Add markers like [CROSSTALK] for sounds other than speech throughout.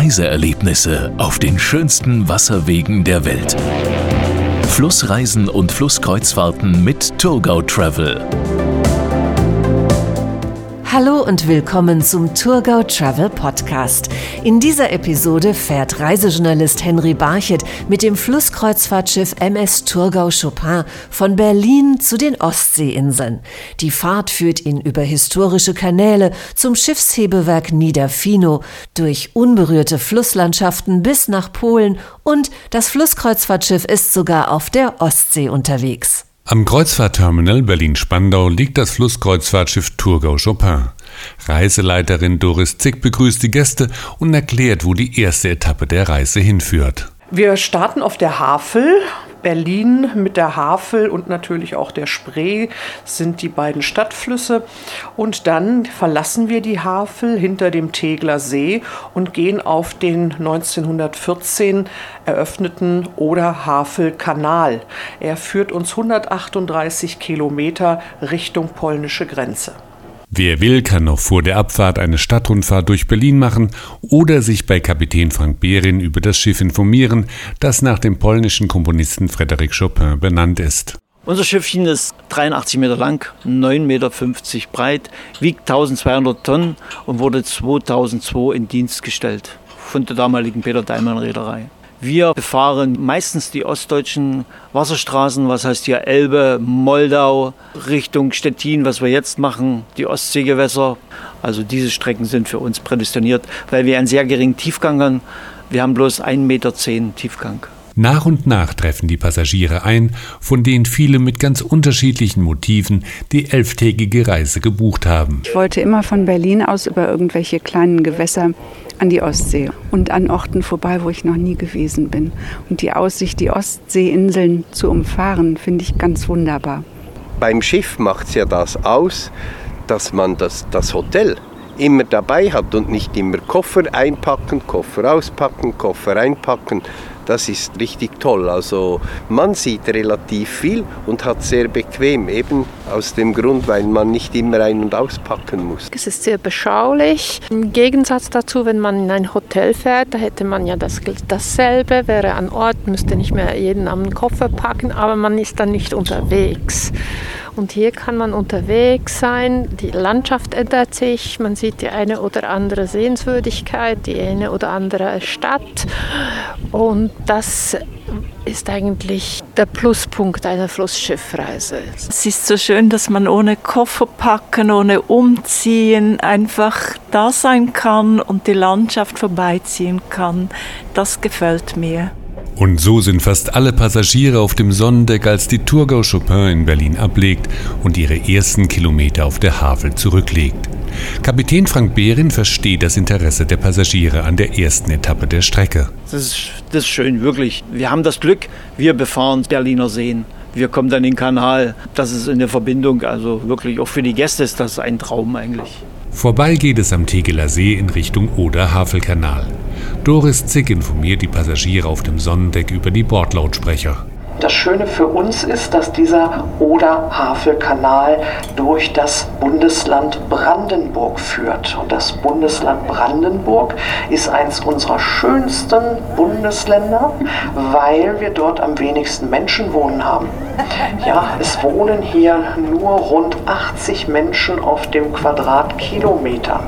Reiseerlebnisse auf den schönsten Wasserwegen der Welt. Flussreisen und Flusskreuzfahrten mit Tourgau Travel. Hallo und willkommen zum Tourgau Travel Podcast. In dieser Episode fährt Reisejournalist Henry Barchet mit dem Flusskreuzfahrtschiff MS Tourgau Chopin von Berlin zu den Ostseeinseln. Die Fahrt führt ihn über historische Kanäle zum Schiffshebewerk Niederfino, durch unberührte Flusslandschaften bis nach Polen und das Flusskreuzfahrtschiff ist sogar auf der Ostsee unterwegs. Am Kreuzfahrtterminal Berlin-Spandau liegt das Flusskreuzfahrtschiff Thurgau Chopin. Reiseleiterin Doris Zick begrüßt die Gäste und erklärt, wo die erste Etappe der Reise hinführt. Wir starten auf der Havel Berlin mit der Havel und natürlich auch der Spree sind die beiden Stadtflüsse. Und dann verlassen wir die Havel hinter dem Tegler See und gehen auf den 1914 eröffneten Oder-Havel-Kanal. Er führt uns 138 Kilometer Richtung polnische Grenze. Wer will, kann noch vor der Abfahrt eine Stadtrundfahrt durch Berlin machen oder sich bei Kapitän Frank Behrin über das Schiff informieren, das nach dem polnischen Komponisten Frédéric Chopin benannt ist. Unser Schiffchen ist 83 Meter lang, 9,50 Meter breit, wiegt 1200 Tonnen und wurde 2002 in Dienst gestellt von der damaligen Peter Daimann Reederei. Wir befahren meistens die ostdeutschen Wasserstraßen, was heißt hier Elbe, Moldau, Richtung Stettin, was wir jetzt machen, die Ostseegewässer. Also diese Strecken sind für uns prädestiniert, weil wir einen sehr geringen Tiefgang haben. Wir haben bloß 1,10 Meter Tiefgang. Nach und nach treffen die Passagiere ein, von denen viele mit ganz unterschiedlichen Motiven die elftägige Reise gebucht haben. Ich wollte immer von Berlin aus über irgendwelche kleinen Gewässer an die Ostsee und an Orten vorbei, wo ich noch nie gewesen bin. Und die Aussicht, die Ostseeinseln zu umfahren, finde ich ganz wunderbar. Beim Schiff macht es ja das aus, dass man das, das Hotel immer dabei hat und nicht immer Koffer einpacken, Koffer auspacken, Koffer einpacken, das ist richtig toll. Also man sieht relativ viel und hat sehr bequem, eben aus dem Grund, weil man nicht immer ein- und auspacken muss. Es ist sehr beschaulich. Im Gegensatz dazu, wenn man in ein Hotel fährt, da hätte man ja das, dasselbe, wäre an Ort, müsste nicht mehr jeden am Koffer packen, aber man ist dann nicht unterwegs. Und hier kann man unterwegs sein, die Landschaft ändert sich, man sieht die eine oder andere Sehenswürdigkeit, die eine oder andere Stadt. Und das ist eigentlich der Pluspunkt einer Flussschiffreise. Es ist so schön, dass man ohne Koffer packen, ohne umziehen einfach da sein kann und die Landschaft vorbeiziehen kann. Das gefällt mir. Und so sind fast alle Passagiere auf dem Sonnendeck, als die Thurgau Chopin in Berlin ablegt und ihre ersten Kilometer auf der Havel zurücklegt. Kapitän Frank Behrin versteht das Interesse der Passagiere an der ersten Etappe der Strecke. Das ist, das ist schön, wirklich. Wir haben das Glück, wir befahren Berliner Seen. Wir kommen dann in den Kanal. Das ist in der Verbindung, also wirklich auch für die Gäste ist das ein Traum eigentlich. Vorbei geht es am Tegeler See in Richtung Oder-Havelkanal. Doris Zick informiert die Passagiere auf dem Sonnendeck über die Bordlautsprecher. Das Schöne für uns ist, dass dieser Oder-Havel-Kanal durch das Bundesland Brandenburg führt. Und das Bundesland Brandenburg ist eines unserer schönsten Bundesländer, weil wir dort am wenigsten Menschen wohnen haben. Ja, es wohnen hier nur rund 80 Menschen auf dem Quadratkilometer.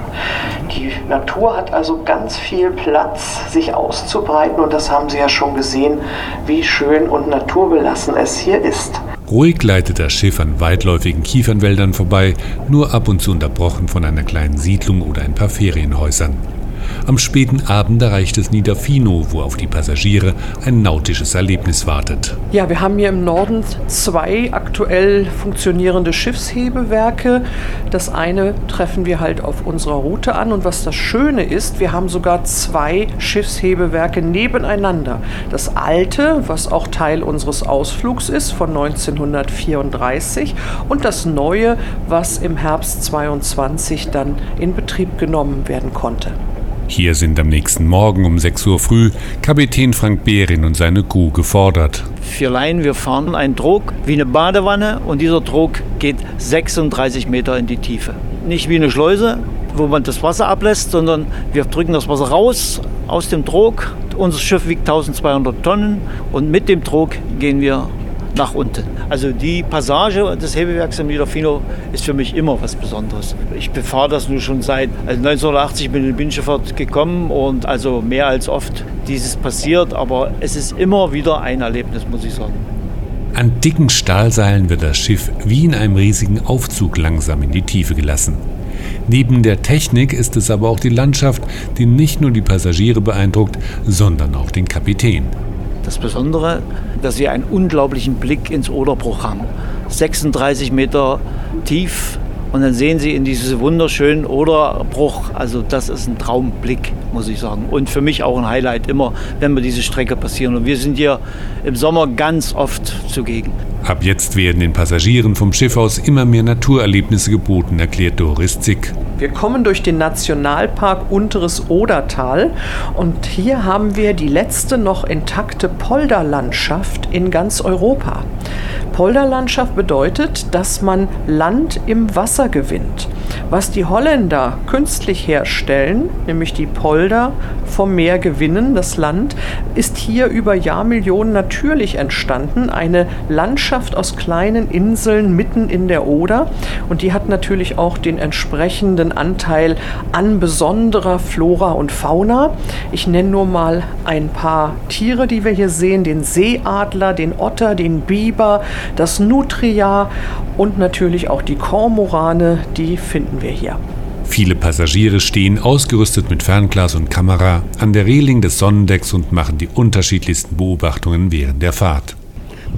Die Natur hat also ganz viel Platz, sich auszubreiten und das haben Sie ja schon gesehen, wie schön und naturbelassen es hier ist. Ruhig gleitet das Schiff an weitläufigen Kiefernwäldern vorbei, nur ab und zu unterbrochen von einer kleinen Siedlung oder ein paar Ferienhäusern. Am späten Abend erreicht es Niederfino, wo auf die Passagiere ein nautisches Erlebnis wartet. Ja, wir haben hier im Norden zwei aktuell funktionierende Schiffshebewerke. Das eine treffen wir halt auf unserer Route an und was das Schöne ist, wir haben sogar zwei Schiffshebewerke nebeneinander. Das alte, was auch Teil unseres Ausflugs ist, von 1934 und das neue, was im Herbst 22 dann in Betrieb genommen werden konnte. Hier sind am nächsten Morgen um 6 Uhr früh Kapitän Frank Behrin und seine Crew gefordert. Wir Laien, wir fahren einen Trog wie eine Badewanne und dieser Trog geht 36 Meter in die Tiefe. Nicht wie eine Schleuse, wo man das Wasser ablässt, sondern wir drücken das Wasser raus aus dem Trog. Unser Schiff wiegt 1200 Tonnen und mit dem Trog gehen wir nach unten. Also die Passage des Hebewerks im Niederfino ist für mich immer was Besonderes. Ich befahre das nur schon seit also 1980 bin ich in Binnenschifffahrt gekommen und also mehr als oft dieses passiert, aber es ist immer wieder ein Erlebnis, muss ich sagen. An dicken Stahlseilen wird das Schiff wie in einem riesigen Aufzug langsam in die Tiefe gelassen. Neben der Technik ist es aber auch die Landschaft, die nicht nur die Passagiere beeindruckt, sondern auch den Kapitän. Das Besondere, dass wir einen unglaublichen Blick ins Oderbruch haben. 36 Meter tief und dann sehen Sie in dieses wunderschönen Oderbruch, also das ist ein Traumblick, muss ich sagen. Und für mich auch ein Highlight immer, wenn wir diese Strecke passieren. Und wir sind hier im Sommer ganz oft zugegen. Ab jetzt werden den Passagieren vom Schiff aus immer mehr Naturerlebnisse geboten, erklärt Doris Zick. Wir kommen durch den Nationalpark Unteres Odertal und hier haben wir die letzte noch intakte Polderlandschaft in ganz Europa. Polderlandschaft bedeutet, dass man Land im Wasser gewinnt. Was die Holländer künstlich herstellen, nämlich die Polder vom Meer gewinnen, das Land, ist hier über Jahrmillionen natürlich entstanden. Eine Landschaft aus kleinen Inseln mitten in der Oder. Und die hat natürlich auch den entsprechenden Anteil an besonderer Flora und Fauna. Ich nenne nur mal ein paar Tiere, die wir hier sehen. Den Seeadler, den Otter, den Biber, das Nutria und natürlich auch die Kormorane, die finden wir hier. Viele Passagiere stehen ausgerüstet mit Fernglas und Kamera an der Reling des Sonnendecks und machen die unterschiedlichsten Beobachtungen während der Fahrt.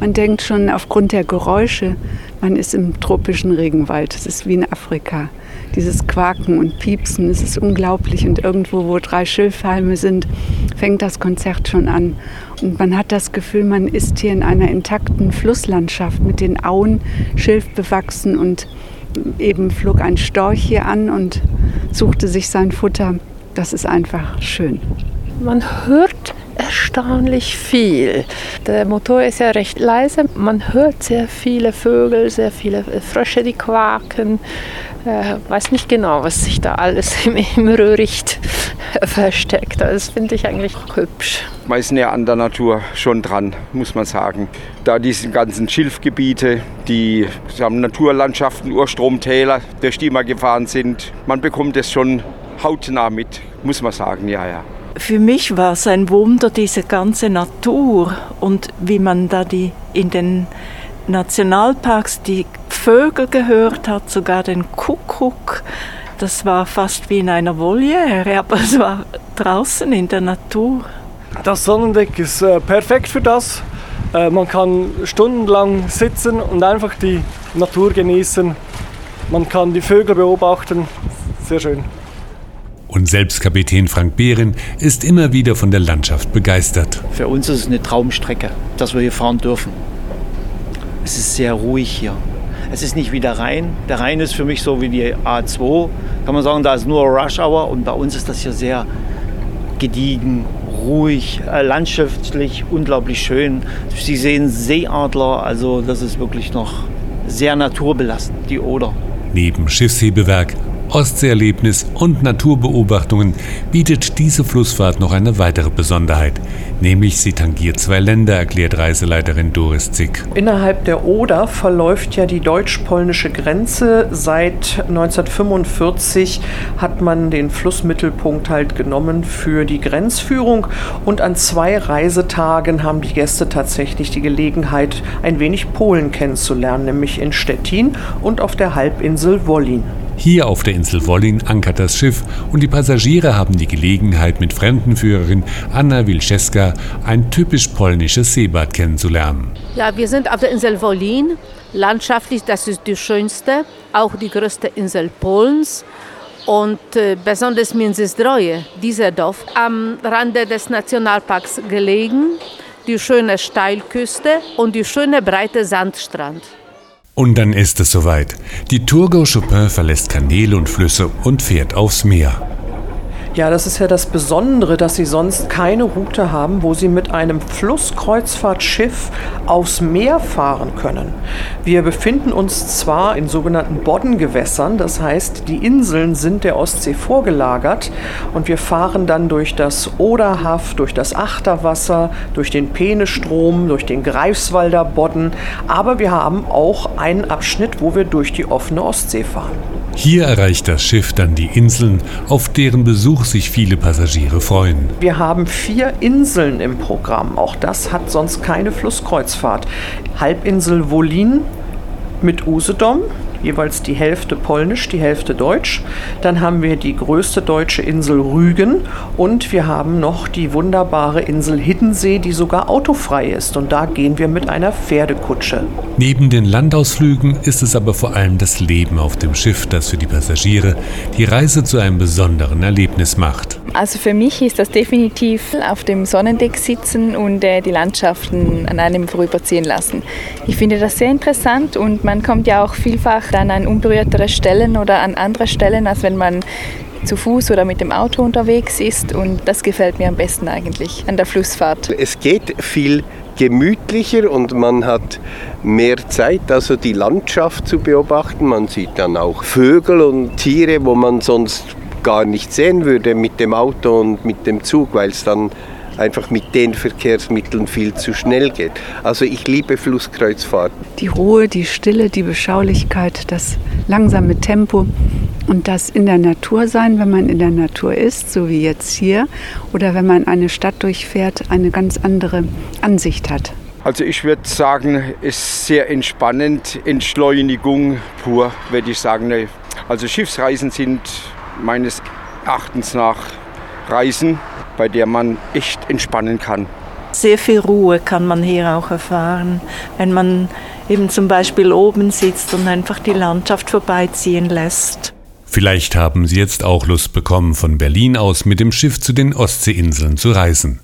Man denkt schon aufgrund der Geräusche, man ist im tropischen Regenwald. Es ist wie in Afrika. Dieses Quaken und Piepsen, es ist unglaublich. Und irgendwo, wo drei Schilfhalme sind, fängt das Konzert schon an. Und man hat das Gefühl, man ist hier in einer intakten Flusslandschaft mit den Auen schilfbewachsen und eben flog ein Storch hier an und suchte sich sein Futter. Das ist einfach schön. Man hört erstaunlich viel. Der Motor ist ja recht leise. Man hört sehr viele Vögel, sehr viele Frösche, die quaken. Äh, weiß nicht genau, was sich da alles im, im Röhricht [LAUGHS] versteckt. Das finde ich eigentlich hübsch. Man ist näher an der Natur schon dran, muss man sagen. Da diese ganzen Schilfgebiete, die haben Naturlandschaften, Urstromtäler, durch die wir gefahren sind, man bekommt es schon hautnah mit, muss man sagen, ja, ja. Für mich war es ein Wunder, diese ganze Natur und wie man da die in den Nationalparks die Vögel gehört hat, sogar den Kuckuck. Das war fast wie in einer Voliere, aber es war draußen in der Natur. Das Sonnendeck ist äh, perfekt für das. Äh, man kann stundenlang sitzen und einfach die Natur genießen. Man kann die Vögel beobachten. Sehr schön. Und selbst Kapitän Frank Behren ist immer wieder von der Landschaft begeistert. Für uns ist es eine Traumstrecke, dass wir hier fahren dürfen. Es ist sehr ruhig hier. Es ist nicht wie der Rhein. Der Rhein ist für mich so wie die A2. Kann man sagen, da ist nur Rush Hour und bei uns ist das hier sehr gediegen, ruhig, äh, landschaftlich unglaublich schön. Sie sehen Seeadler, also das ist wirklich noch sehr naturbelassen, die Oder. Neben Schiffshebewerk Ostseeerlebnis und Naturbeobachtungen bietet diese Flussfahrt noch eine weitere Besonderheit, nämlich sie tangiert zwei Länder, erklärt Reiseleiterin Doris Zick. Innerhalb der Oder verläuft ja die deutsch-polnische Grenze. Seit 1945 hat man den Flussmittelpunkt halt genommen für die Grenzführung und an zwei Reisetagen haben die Gäste tatsächlich die Gelegenheit, ein wenig Polen kennenzulernen, nämlich in Stettin und auf der Halbinsel Wollin. Hier auf der Insel Wollin ankert das Schiff und die Passagiere haben die Gelegenheit, mit Fremdenführerin Anna Wilczewska ein typisch polnisches Seebad kennenzulernen. Ja, wir sind auf der Insel Wollin. Landschaftlich, das ist die schönste, auch die größte Insel Polens. Und äh, besonders Międzyzdroje, dieser Dorf, am Rande des Nationalparks gelegen, die schöne Steilküste und die schöne breite Sandstrand. Und dann ist es soweit. Die Thurgau Chopin verlässt Kanäle und Flüsse und fährt aufs Meer. Ja, das ist ja das Besondere, dass Sie sonst keine Route haben, wo Sie mit einem Flusskreuzfahrtschiff aufs Meer fahren können. Wir befinden uns zwar in sogenannten Boddengewässern, das heißt, die Inseln sind der Ostsee vorgelagert und wir fahren dann durch das Oderhaff, durch das Achterwasser, durch den Penestrom, durch den Greifswalder Bodden, aber wir haben auch einen Abschnitt, wo wir durch die offene Ostsee fahren. Hier erreicht das Schiff dann die Inseln, auf deren Besuch sich viele Passagiere freuen. Wir haben vier Inseln im Programm. Auch das hat sonst keine Flusskreuzfahrt. Halbinsel Wolin mit Usedom, jeweils die Hälfte polnisch, die Hälfte deutsch. Dann haben wir die größte deutsche Insel Rügen und wir haben noch die wunderbare Insel Hiddensee, die sogar autofrei ist. Und da gehen wir mit einer Pferdekutsche. Neben den Landausflügen ist es aber vor allem das Leben auf dem Schiff, das für die Passagiere die Reise zu einem besonderen Erlebnis macht. Also für mich ist das definitiv auf dem Sonnendeck sitzen und äh, die Landschaften an einem vorüberziehen lassen. Ich finde das sehr interessant und man kommt ja auch vielfach dann an unberührtere Stellen oder an andere Stellen, als wenn man zu Fuß oder mit dem Auto unterwegs ist. Und das gefällt mir am besten eigentlich an der Flussfahrt. Es geht viel gemütlicher und man hat mehr Zeit, also die Landschaft zu beobachten. Man sieht dann auch Vögel und Tiere, wo man sonst gar nicht sehen würde mit dem Auto und mit dem Zug, weil es dann einfach mit den Verkehrsmitteln viel zu schnell geht. Also ich liebe Flusskreuzfahrten. Die Ruhe, die Stille, die Beschaulichkeit, das langsame Tempo und das in der Natur sein, wenn man in der Natur ist, so wie jetzt hier, oder wenn man eine Stadt durchfährt, eine ganz andere Ansicht hat. Also ich würde sagen, es ist sehr entspannend, Entschleunigung pur, würde ich sagen. Also Schiffsreisen sind meines Erachtens nach Reisen, bei der man echt entspannen kann. Sehr viel Ruhe kann man hier auch erfahren, wenn man eben zum Beispiel oben sitzt und einfach die Landschaft vorbeiziehen lässt. Vielleicht haben Sie jetzt auch Lust bekommen, von Berlin aus mit dem Schiff zu den Ostseeinseln zu reisen.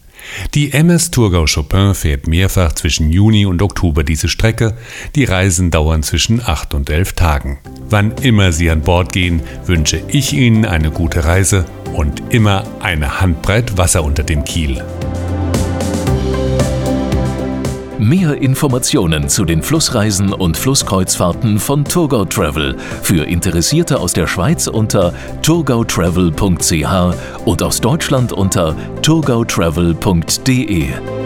Die MS Thurgau Chopin fährt mehrfach zwischen Juni und Oktober diese Strecke. Die Reisen dauern zwischen acht und elf Tagen. Wann immer Sie an Bord gehen, wünsche ich Ihnen eine gute Reise und immer eine Handbreit Wasser unter dem Kiel. Mehr Informationen zu den Flussreisen und Flusskreuzfahrten von Tourgau Travel für Interessierte aus der Schweiz unter tourgautravel.ch und aus Deutschland unter tourgautravel.de.